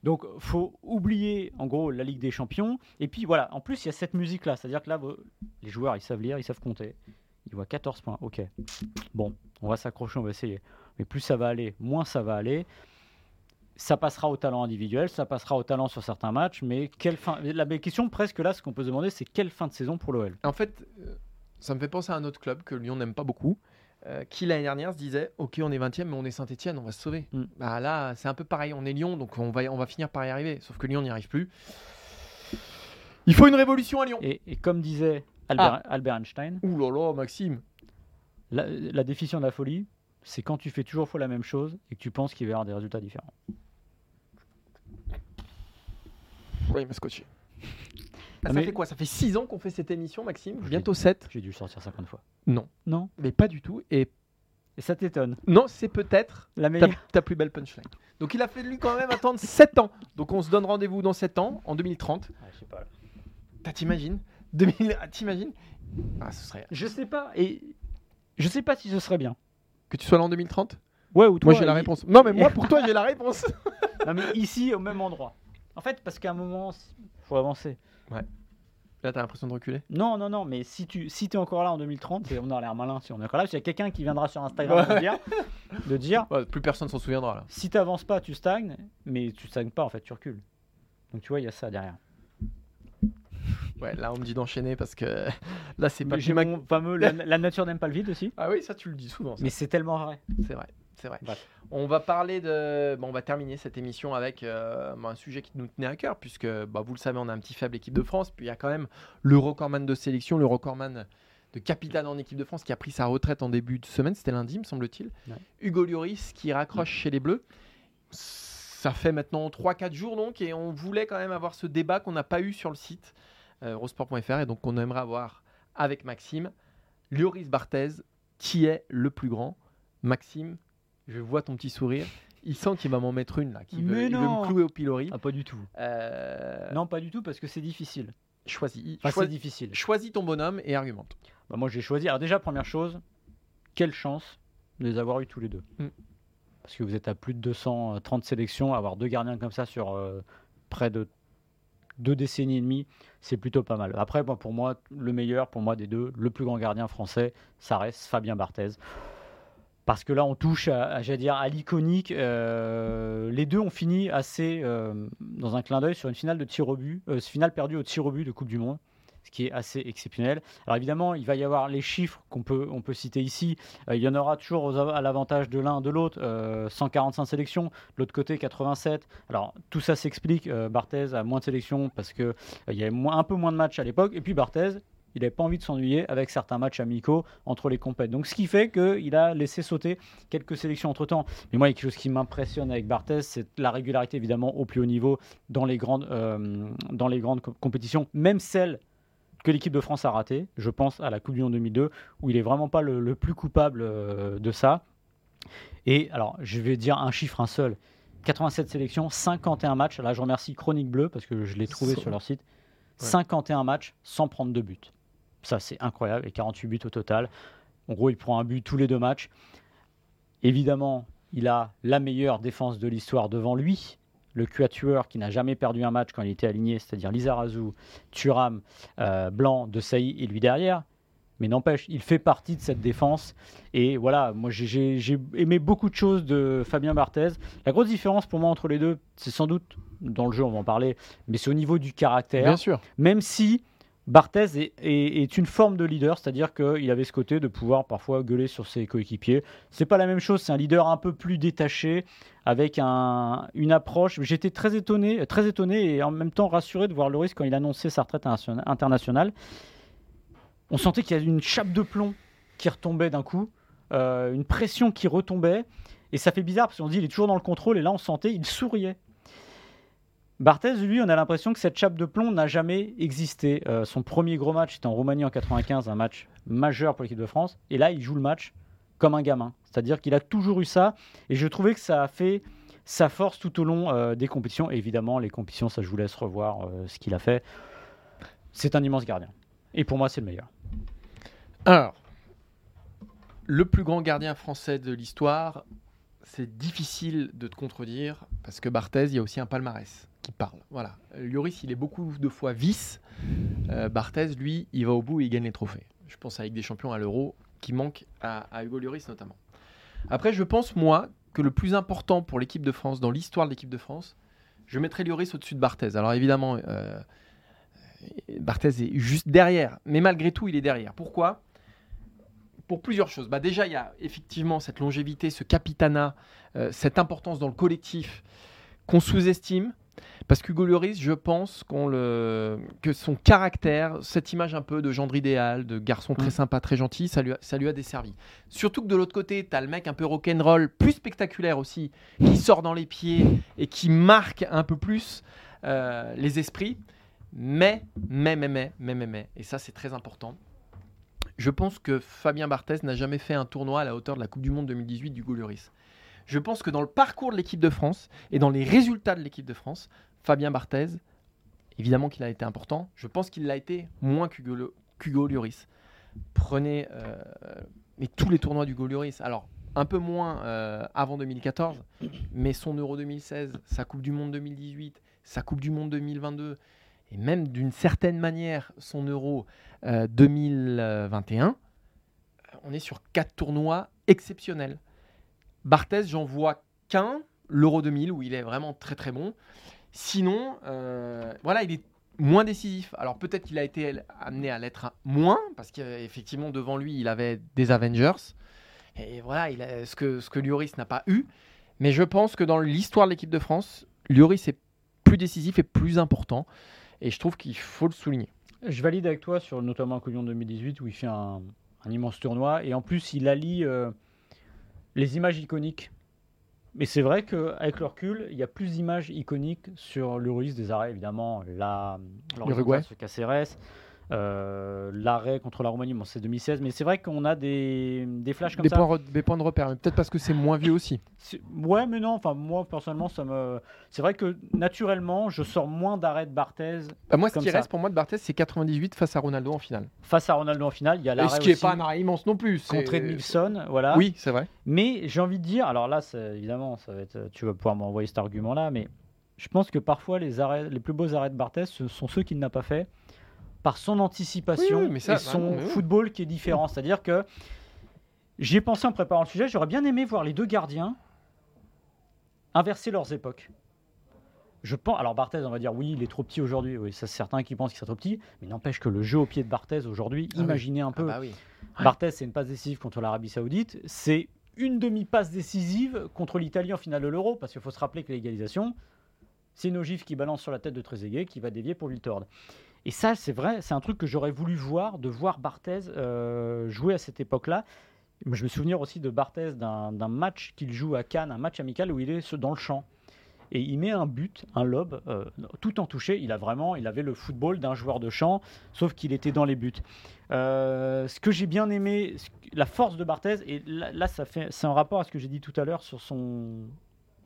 Donc, faut oublier en gros la Ligue des Champions. Et puis voilà, en plus, il y a cette musique-là. C'est-à-dire que là, les joueurs, ils savent lire, ils savent compter. Ils voient 14 points. Ok. Bon, on va s'accrocher, on va essayer. Mais plus ça va aller, moins ça va aller. Ça passera au talent individuel, ça passera au talent sur certains matchs, mais quelle fin La question presque là, ce qu'on peut se demander, c'est quelle fin de saison pour l'OL En fait, euh, ça me fait penser à un autre club que Lyon n'aime pas beaucoup, euh, qui l'année dernière se disait Ok, on est 20 e mais on est Saint-Etienne, on va se sauver. Mm. Bah, là, c'est un peu pareil, on est Lyon, donc on va, on va finir par y arriver. Sauf que Lyon n'y arrive plus. Il faut une révolution à Lyon. Et, et comme disait Albert, Albert Einstein, Ouh là là, Maxime. la, la définition de la folie, c'est quand tu fais toujours fois la même chose et que tu penses qu'il va y avoir des résultats différents. Oui, il m'a scotché. Ah, ça mais- fait quoi? Ça fait 6 ans qu'on fait cette émission, Maxime? Je Bientôt 7 J'ai dû le sortir 50 fois. Non. Non Mais pas du tout. Et Et ça t'étonne. non, c'est peut-être La ta, meilleure. ta plus belle punchline. Donc il a fallu quand même attendre [laughs] 7 ans. Donc on se donne rendez-vous dans 7 ans, en 2030. Ah, je sais pas. T'as- T'imagines? 2000, ah, T'imagines? Ah, ce serait. Je sais pas. Et je sais pas si ce serait bien. Que tu sois là en 2030 Ouais, ou toi. Moi j'ai la réponse. Non, mais moi [laughs] pour toi j'ai la réponse. Non, mais ici, au même endroit. En fait, parce qu'à un moment, faut avancer. Là t'as l'impression de reculer? Non, non, non, mais si tu si es encore là en 2030, et on a l'air malin si on est encore là, parce qu'il y a quelqu'un qui viendra sur Instagram de dire, de dire Ouais, Plus personne s'en souviendra là. si tu n'avances pas, tu stagnes, mais tu stagnes pas, en fait, tu recules. Donc tu vois, il y a ça derrière. Ouais, là on me dit d'enchaîner parce que [laughs] là c'est pas Mais J'ai mon fameux la, la nature n'aime pas le vide aussi, Ah oui, ça tu le dis souvent. ça. mais c'est tellement vrai. C'est vrai, c'est vrai. Bref. On va parler de. Bon, on va terminer cette émission avec euh, un sujet qui nous tenait à cœur, puisque bah, vous le savez, on a un petit faible équipe de France. Puis il y a quand même le recordman de sélection, le recordman de capitaine en équipe de France qui a pris sa retraite en début de semaine. C'était lundi, me semble-t-il. Ouais. Hugo Lloris qui raccroche chez les Bleus. Ça fait maintenant 3-4 jours donc, et on voulait quand même avoir ce débat qu'on n'a pas eu sur le site euh, eurosport.fr et donc on aimerait avoir avec Maxime. Lloris Barthez, qui est le plus grand Maxime, je vois ton petit sourire. Il sent qu'il va m'en mettre une là, qu'il veut, il me clouer au pilori. Ah, pas du tout. Euh, Non, pas du tout, parce que c'est difficile. Choisis, Enfin, choi- c'est difficile. choisis ton bonhomme et argumente. Bah, moi, j'ai choisi. Alors, déjà, première chose, quelle chance de les avoir eu tous les deux. Mm. Parce que vous êtes à plus de 230 sélections, avoir deux gardiens comme ça sur euh, près de deux décennies et demie, c'est plutôt pas mal. Après, moi, pour moi, le meilleur, pour moi, des deux, le plus grand gardien français, ça reste Fabien Barthez. Parce que là, on touche à, à, l'iconique. Euh, les deux ont fini assez euh, dans un clin d'œil sur une finale de tir au but, euh, finale perdue au tir au but de Coupe du Monde, ce qui est assez exceptionnel. Alors évidemment, il va y avoir les chiffres qu'on peut, on peut citer ici. Il y en aura toujours à l'avantage de l'un, de l'autre. Euh, 145 sélections, de l'autre côté 87. Alors tout ça s'explique. Barthez a moins de sélections parce que euh, il y avait un peu moins de matchs à l'époque. Et puis Barthez, il n'avait pas envie de s'ennuyer avec certains matchs amicaux entre les compètes. Donc ce qui fait qu'il a laissé sauter quelques sélections entre-temps. Mais moi, il y a quelque chose qui m'impressionne avec Barthez, c'est la régularité évidemment au plus haut niveau dans les grandes, euh, dans les grandes co- compétitions, même celles que l'équipe de France a ratées. Je pense à la Coupe du Monde 2002, où il est vraiment pas le, le plus coupable euh, de ça. Et alors, je vais dire un chiffre, un seul. 87 sélections, 51 matchs. Là, je remercie Chronique Bleue parce que je l'ai trouvé sur leur site. Ouais. 51 matchs sans prendre de but. Ça, c'est incroyable. Et 48 buts au total. En gros, il prend un but tous les deux matchs. Évidemment, il a la meilleure défense de l'histoire devant lui. Le quatuor qui n'a jamais perdu un match quand il était aligné, c'est-à-dire Lizarazu, Thuram, euh, Blanc, De Sailly et lui derrière. Mais n'empêche, il fait partie de cette défense. Et voilà, moi j'ai aimé beaucoup de choses de Fabien Barthez. La grosse différence pour moi entre les deux, c'est sans doute, dans le jeu on va en parler, mais c'est au niveau du caractère Bien sûr. même si Barthez est, une forme de leader, c'est-à-dire qu'il avait ce côté de pouvoir parfois gueuler sur ses coéquipiers. C'est pas la même chose, c'est un leader un peu plus détaché, avec un- une approche. J'étais très étonné, très étonné et en même temps rassuré de voir Loris quand il annonçait sa retraite internationa- internationale. On sentait qu'il y avait une chape de plomb qui retombait d'un coup, euh, une pression qui retombait, et ça fait bizarre parce qu'on dit il est toujours dans le contrôle, et là on sentait il souriait. Barthez, lui, on a l'impression que cette chape de plomb n'a jamais existé. Euh, son premier gros match, c'était en Roumanie en 95, un match majeur pour l'équipe de France. Et là, il joue le match comme un gamin. C'est-à-dire qu'il a toujours eu ça. Et je trouvais que ça a fait, sa force tout au long euh, des compétitions. Et évidemment, les compétitions, ça je vous laisse revoir euh, ce qu'il a fait. C'est un immense gardien. Et pour moi, c'est le meilleur. Alors, le plus grand gardien français de l'histoire, c'est difficile de te contredire parce que Barthez, il y a aussi un palmarès qui parle. Voilà. Lloris, il est beaucoup de fois vice. Euh, Barthez, lui, il va au bout et il gagne les trophées. Je pense avec des champions à l'Euro qui manquent à, à Hugo Lloris notamment. Après, je pense, moi, que le plus important pour l'équipe de France, dans l'histoire de l'équipe de France, je mettrais Lloris au-dessus de Barthez. Alors évidemment, euh, Barthez est juste derrière, mais malgré tout, il est derrière. Pourquoi? Pour plusieurs choses. Bah déjà, il y a effectivement cette longévité, ce capitanat, euh, cette importance dans le collectif qu'on sous-estime. Parce qu'Hugo Lloris, je pense qu'on le... que son caractère, cette image un peu de gendre idéal, de garçon très Mm. sympa, très gentil, ça lui a, ça lui a desservi. Surtout que de l'autre côté, tu as le mec un peu rock'n'roll, plus spectaculaire aussi, qui sort dans les pieds et qui marque un peu plus euh, les esprits. Mais, mais, mais, mais, mais, mais, mais, et ça c'est très important, je pense que Fabien Barthez n'a jamais fait un tournoi à la hauteur de la Coupe du Monde 2018 du Lloris. Je pense que dans le parcours de l'équipe de France et dans les résultats de l'équipe de France, Fabien Barthez, évidemment qu'il a été important, je pense qu'il l'a été moins qu'Hugo Lloris. Prenez euh, tous les tournois d'Hugo Lloris. Alors, un peu moins euh, avant 2014, mais son Euro 2016, sa Coupe du Monde 2018, sa Coupe du Monde 2022, et même d'une certaine manière son Euro euh, 2021, on est sur quatre tournois exceptionnels. Barthez, j'en vois qu'un, l'Euro 2000, où il est vraiment très très bon. Sinon, euh, voilà, il est moins décisif. Alors peut-être qu'il a été amené à l'être moins, parce qu'effectivement, devant lui, il avait des Avengers. Et voilà, ce, que, ce que n'a pas eu. Mais je pense que dans l'histoire de l'équipe de France, Lloris est plus décisif et plus important. Et je trouve qu'il faut le souligner. Je valide avec toi sur notamment Couillon 2018 où il fait un, un immense tournoi et en plus il allie euh, les images iconiques. Mais c'est vrai qu'avec le recul, il y a plus d'images iconiques sur le des arrêts, évidemment. La, L'Uruguay. ce Caceres, euh, l'arrêt contre la Roumanie, bon, c'est 2016. Mais c'est vrai qu'on a des, des flashs comme Des ça. points, des points de repère, peut-être parce que c'est moins vieux aussi. Ouais, mais non. Enfin, moi personnellement, ça me. C'est vrai que naturellement, je sors moins d'arrêts de Barthez Bah, moi, ce qui ça. reste pour moi de Barthez, c'est 98 face à Ronaldo en finale. face à Ronaldo en finale. Il y a l'arrêt ce qui n'est pas un arrêt immense non plus. contre Edmilson, voilà. Oui, c'est vrai. Mais j'ai envie de dire, alors là, évidemment, ça va être, tu vas pouvoir m'envoyer cet argument-là, mais je pense que parfois les arrêts, les plus beaux arrêts de Barthez, ce sont ceux qu'il n'a pas fait par son anticipation Oui, oui, mais ça, et bah son non, mais oui. football qui est différent. C'est-à-dire que j'y ai pensé en préparant le sujet, j'aurais bien aimé voir les deux gardiens inverser leurs époques. Je pense, alors Barthez, on va dire oui, il est trop petit aujourd'hui. Oui, ça c'est certains qui pensent qu'il serait trop petit, mais n'empêche que le jeu au pied de Barthez aujourd'hui, Ah oui. imaginez un peu. bah oui. Ouais. Barthez, c'est une passe décisive contre l'Arabie Saoudite. C'est une demi-passe décisive contre l'Italie en finale de l'Euro, parce qu'il faut se rappeler que l'égalisation, c'est une ogive qui balance sur la tête de Trezeguet qui va dévier pour Viltord. Et ça, c'est vrai, c'est un truc que j'aurais voulu voir, de voir Barthez euh, jouer à cette époque-là. Je me souviens aussi de Barthez d'un match qu'il joue à Cannes, un match amical où il est dans le champ. Et il met un but, un lob, euh, tout en touché. Il a vraiment, il avait le football d'un joueur de champ, sauf qu'il était dans les buts. Euh, ce que j'ai bien aimé, la force de Barthez, et là, là, ça fait, c'est en rapport à ce que j'ai dit tout à l'heure sur son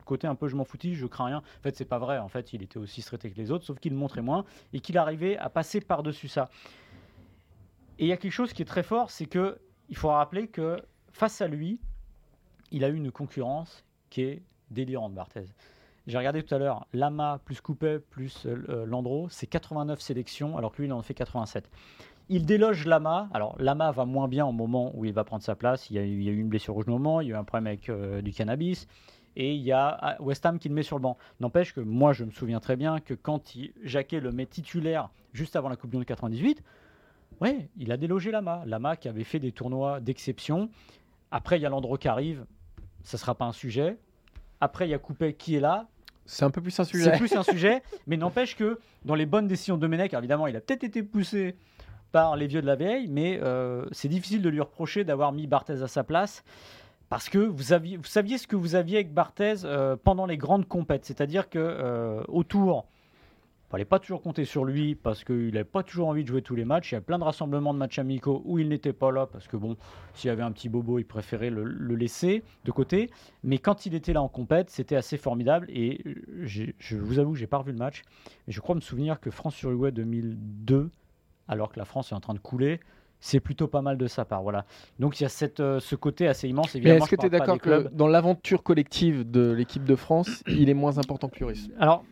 côté un peu je m'en foutis, je crains rien. En fait, c'est pas vrai. En fait, il était aussi stressé que les autres, sauf qu'il le montrait moins et qu'il arrivait à passer par-dessus ça. Et il y a quelque chose qui est très fort, c'est que il faut rappeler que face à lui, il a eu une concurrence qui est délirante, Barthez. J'ai regardé tout à l'heure, Lama plus Coupet plus euh, Landreau, c'est 89 sélections, alors que lui, il en fait 87. Il déloge Lama. Alors, Lama va moins bien au moment où il va prendre sa place. Il y a, eu- une blessure au genou il y a eu un problème avec euh, du cannabis. Et il y a ah, West Ham qui le met sur le banc. N'empêche que moi, je me souviens très bien que quand il- Jacquet le met titulaire juste avant la Coupe du Monde 98, ouais, il a délogé Lama. Lama qui avait fait des tournois d'exception. Après, il y a Landreau qui arrive. Ça ne sera pas un sujet. Après, il y a Coupet qui est là. C'est un peu plus un C'est sujet. plus un sujet, [laughs] mais n'empêche que dans les bonnes décisions de Domenech, évidemment, il a peut-être été poussé par les vieux de la vieille, mais euh, c'est difficile de lui reprocher d'avoir mis Barthez à sa place. Parce que vous, aviez, vous saviez ce que vous aviez avec Barthez euh, pendant les grandes compètes. C'est-à-dire que euh, autour, fallait pas toujours compter sur lui parce qu'il n'avait pas toujours envie de jouer tous les matchs. Il y a plein de rassemblements de matchs amicaux où il n'était pas là parce que bon, s'il y avait un petit bobo, il préférait le, laisser de côté. Mais quand il était là en compète, c'était assez formidable. Et j'ai- je vous avoue, j'ai pas revu le match, mais je crois me souvenir que France-Uruguay 2002, alors que la France est en train de couler. C'est plutôt pas mal de sa part, voilà. Donc il y a cette, euh, ce côté assez immense. Évidemment, est-ce que tu es d'accord que dans l'aventure collective de l'équipe de France, [clears throat] il est moins important que Lloris? Alors,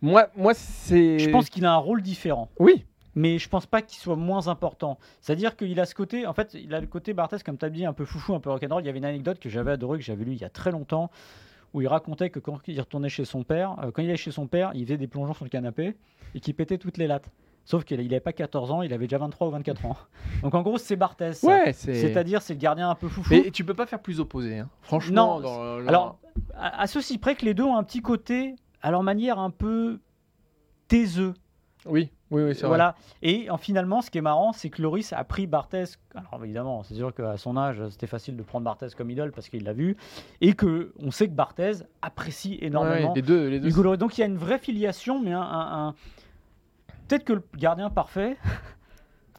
Moi, moi c'est. je pense qu'il a un rôle différent. Oui, mais je pense pas qu'il soit moins important. C'est-à-dire qu'il a ce côté, en fait, il a le côté Barthez, comme tu as dit, un peu foufou, un peu rock'n'roll. Il y avait une anecdote que j'avais adorée, que j'avais lue il y a très longtemps, où il racontait que quand il retournait chez son père, euh, quand il allait chez son père, il faisait des plongeons sur le canapé et qu'il pétait toutes les lattes. Sauf qu'il n'avait pas 14 ans, il avait déjà 23 ou 24 ans. Donc en gros, c'est Barthez. ça. ouais, c'est. C'est-à-dire, c'est le gardien un peu foufou. Mais tu peux pas faire plus opposé, hein. franchement. Non, dans le- Alors, à, à ceci près que les deux ont un petit côté, à leur manière, un peu taiseux. oui, oui, oui, c'est vrai. Voilà. Et en, finalement, ce qui est marrant, c'est que Loris a pris Barthez. Alors évidemment, c'est sûr qu'à son âge, c'était facile de prendre Barthez comme idole parce qu'il l'a vu. Et que on sait que Barthez apprécie Ouais, énormément les deux, les deux. Hugo. Donc il y a une vraie filiation, mais un. un- un- Peut-être que le gardien parfait,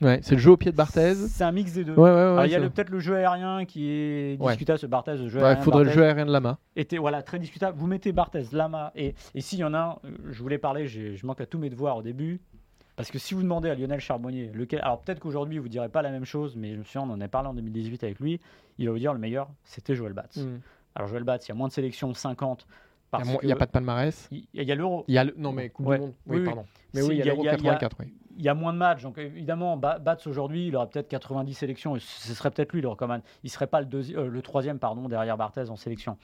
Ouais, c'est le jeu au pied de Barthez. c'est un mix des deux. Ouais, ouais, ouais. Alors, il y a peut-être le jeu aérien qui est discutable, ce Barthez, le jeu Ouais, aérien. faudrait le jeu aérien de Lama. était voilà, très discutable. Vous mettez Barthez, Lama, et, et s'il y en a un, euh, je voulais parler, je manque à tous mes devoirs au début. Parce que si vous demandez à Lionel Charbonnier, lequel, alors peut-être qu'aujourd'hui vous direz pas la même chose, mais je me souviens, on en a parlé en 2018 avec lui, il va vous dire le meilleur, c'était Joël Batz. Mm. Alors Joël Batz, il y a moins de sélections, 50, Il n'y a, pas de palmarès. il il y a l'Euro, Il y a le... Non, mais Coupe du Monde. Oui, Oui, oui. pardon. Mais Si, oui, il y a il y a- l'Euro il y a- 84. oui. il y a moins de matchs, donc évidemment Ba- Batz aujourd'hui, il aura peut-être 90 sélections, et ce serait peut-être lui le recommande. Il serait pas le, deuxi- euh, le troisième pardon derrière Barthez en sélection.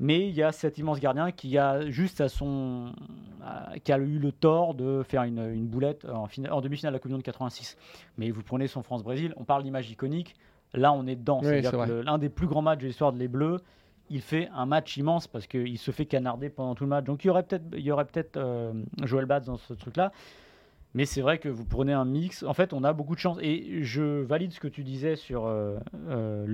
Mais il y a cet immense gardien qui a juste à son, à- qui a eu le tort de faire une, une boulette en, fina- en demi-finale de la Coupe du Monde 86. Mais vous prenez son France-Brésil, on parle d'image iconique. Là, on est dedans. Oui, C'est-à-dire c'est que le- l'un des plus grands matchs de l'histoire de les Bleus, il fait un match immense parce qu'il se fait canarder pendant tout le match. Donc il y aurait peut-être, il y aurait peut-être euh, Joël Batz dans ce truc-là. Mais c'est vrai que vous prenez un mix. En fait, on a beaucoup de chance. Et je valide ce que tu disais sur euh, euh.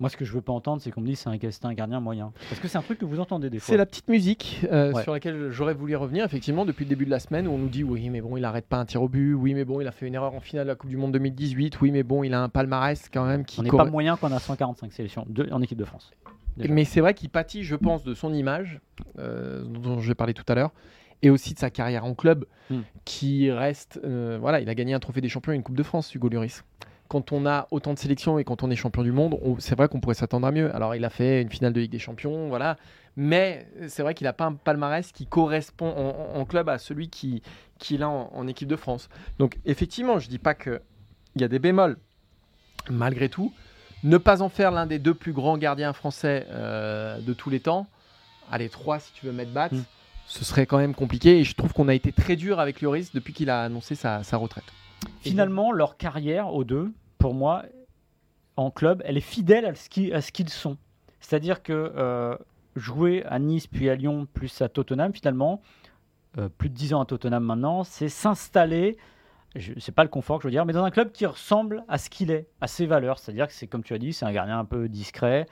Moi, ce que je veux pas entendre, c'est qu'on me dise c'est un, un gardien moyen. Parce que c'est un truc que vous entendez des fois. C'est la petite musique euh, Ouais. sur laquelle j'aurais voulu revenir, effectivement, depuis le début de la semaine, où on nous dit oui, mais bon, il arrête pas un tir au but, oui, mais bon, il a fait une erreur en finale de la Coupe du Monde 2018, oui, mais bon, il a un palmarès quand même qui On n'est pas moyen quand on a 145 sélections de- en équipe de France. Déjà. Mais c'est vrai qu'il pâtit, je pense, de son image, euh, dont j'ai parlé tout à l'heure, et aussi de sa carrière en club, Hmm. qui reste. euh, voilà, il a gagné un trophée des champions et une Coupe de France, Hugo Lloris. Quand on a autant de sélections et quand on est champion du monde, on- c'est vrai qu'on pourrait s'attendre à mieux. Alors, il a fait une finale de Ligue des Champions, voilà. Mais c'est vrai qu'il n'a pas un palmarès qui correspond en, club à celui qui- qu'il a en, en équipe de France. Donc, effectivement, je dis pas qu'il y a des bémols. Malgré tout, ne pas en faire l'un des deux plus grands gardiens français euh, de tous les temps, allez, trois si tu veux mettre Bat, Mm. ce serait quand même compliqué. Et je trouve qu'on a été très dur avec Lloris depuis qu'il a annoncé sa, sa retraite. Finalement, leur carrière aux deux, pour moi, en club, elle est fidèle à ce qui- à ce qu'ils sont. C'est-à-dire que euh, jouer à Nice puis à Lyon plus à Tottenham, finalement, euh, plus de 10 ans à Tottenham maintenant, c'est s'installer. C'est pas le confort que je veux dire, mais dans un club qui ressemble à ce qu'il est, à ses valeurs. C'est-à-dire que c'est comme tu as dit, c'est un gardien un peu discret,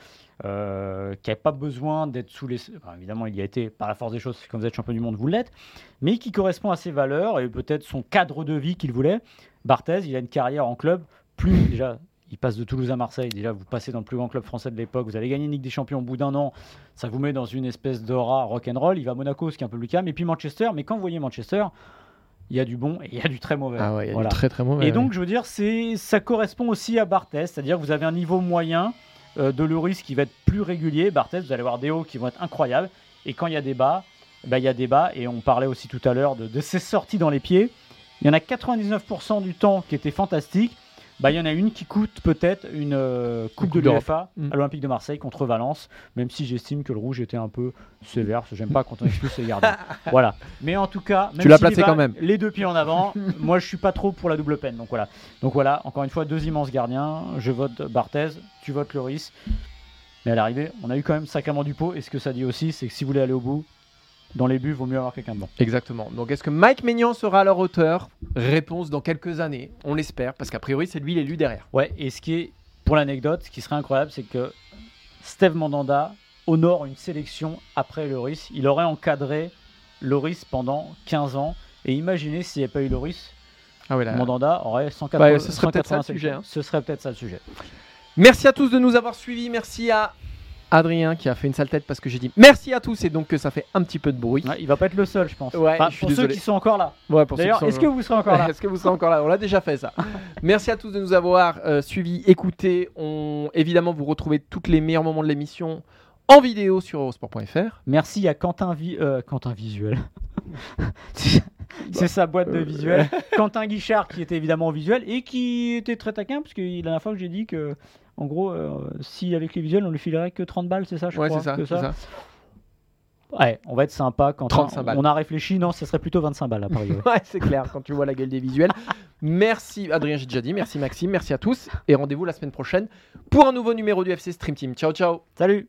euh, qui n'a pas besoin d'être sous les. évidemment, il y a été par la force des choses, quand vous êtes champion du monde, vous l'êtes, mais qui correspond à ses valeurs et peut-être son cadre de vie qu'il voulait. Barthez, il a une carrière en club plus déjà. Il passe de Toulouse à Marseille. Déjà, vous passez dans le plus grand club français de l'époque. Vous allez gagner une Ligue des Champions au bout d'un an. Ça vous met dans une espèce d'aura rock'n'roll. Il va à Monaco, ce qui est un peu plus calme. Et puis Manchester. Mais quand vous voyez Manchester, il y a du bon et il y a du très mauvais. Ah ouais, il y a Voilà. du très très mauvais. Et donc, je veux dire, c'est, ça correspond aussi à Barthez, c'est-à-dire que vous avez un niveau moyen euh, de Lloris qui va être plus régulier. Barthez, vous allez avoir des hauts qui vont être incroyables. Et quand il y a des bas, bah, il y a des bas. Et on parlait aussi tout à l'heure de, de ses sorties dans les pieds. Il y en a 99% du temps qui étaient fantastiques. Bah, il y en a une qui coûte peut-être une euh, Coupe, Coupe de l'UEFA Mm. à l'Olympique de Marseille contre Valence, même si j'estime que le rouge était un peu sévère, parce que j'aime pas quand on expulse les gardiens. voilà. Mais en tout cas, même Tu l'as s'il y placé quand même. Les deux pieds en avant, [laughs] moi je suis pas trop pour la double peine. Donc voilà. Donc voilà, encore une fois, deux immenses gardiens. Je vote Barthez, tu votes Lloris. Mais à l'arrivée, on a eu quand même sacrément du pot. Et ce que ça dit aussi, c'est que si vous voulez aller au bout, dans les buts, vaut mieux avoir quelqu'un de bon. Exactement. Donc est-ce que Mike Maignan sera à leur hauteur? Réponse dans quelques années. On l'espère, parce qu'a priori, c'est lui l'élu derrière. Ouais, et ce qui est, pour l'anecdote, ce qui serait incroyable, c'est que Steve Mandanda honore une sélection après Lloris. Il aurait encadré Loris pendant 15 ans. Et imaginez s'il n'y avait pas eu Loris, Ah ouais, là. Mandanda aurait 180, Ouais, ce serait peut-être ça le 185. sujet, hein. Ce serait peut-être ça le sujet. Merci à tous de nous avoir suivis. Merci à Adrien qui a fait une sale tête parce que j'ai dit merci à tous et donc que ça fait un petit peu de bruit. Ouais, il va pas être le seul, je pense. Ouais, Enfin, je pour ceux qui sont encore là. Ouais, D'ailleurs, est-ce que vous serez encore là [laughs] Est-ce que vous serez encore là? On l'a déjà fait ça. [laughs] Merci à tous de nous avoir euh, suivis, écoutés. On... Évidemment, vous retrouvez tous les meilleurs moments de l'émission en vidéo sur eurosport.fr. Merci à Quentin, Vi- euh, Quentin Visuel. [laughs] C'est- sa boîte de visuel. Quentin Guichard qui était évidemment en visuel et qui était très taquin parce que la dernière fois que j'ai dit que en gros euh, si avec les visuels on lui filerait que 30 balles, c'est ça je Ouais, crois c'est ça, que ça. Ouais, on va être sympa quand 35 balles. on a réfléchi non, ça serait plutôt 25 balles à Paris. ouais. [laughs] Ouais, c'est clair quand tu vois la gueule des visuels. Merci Adrien, j'ai déjà dit. Merci Maxime, merci à tous. Et rendez-vous la semaine prochaine pour un nouveau numéro du FC Stream Team. Ciao, ciao. Salut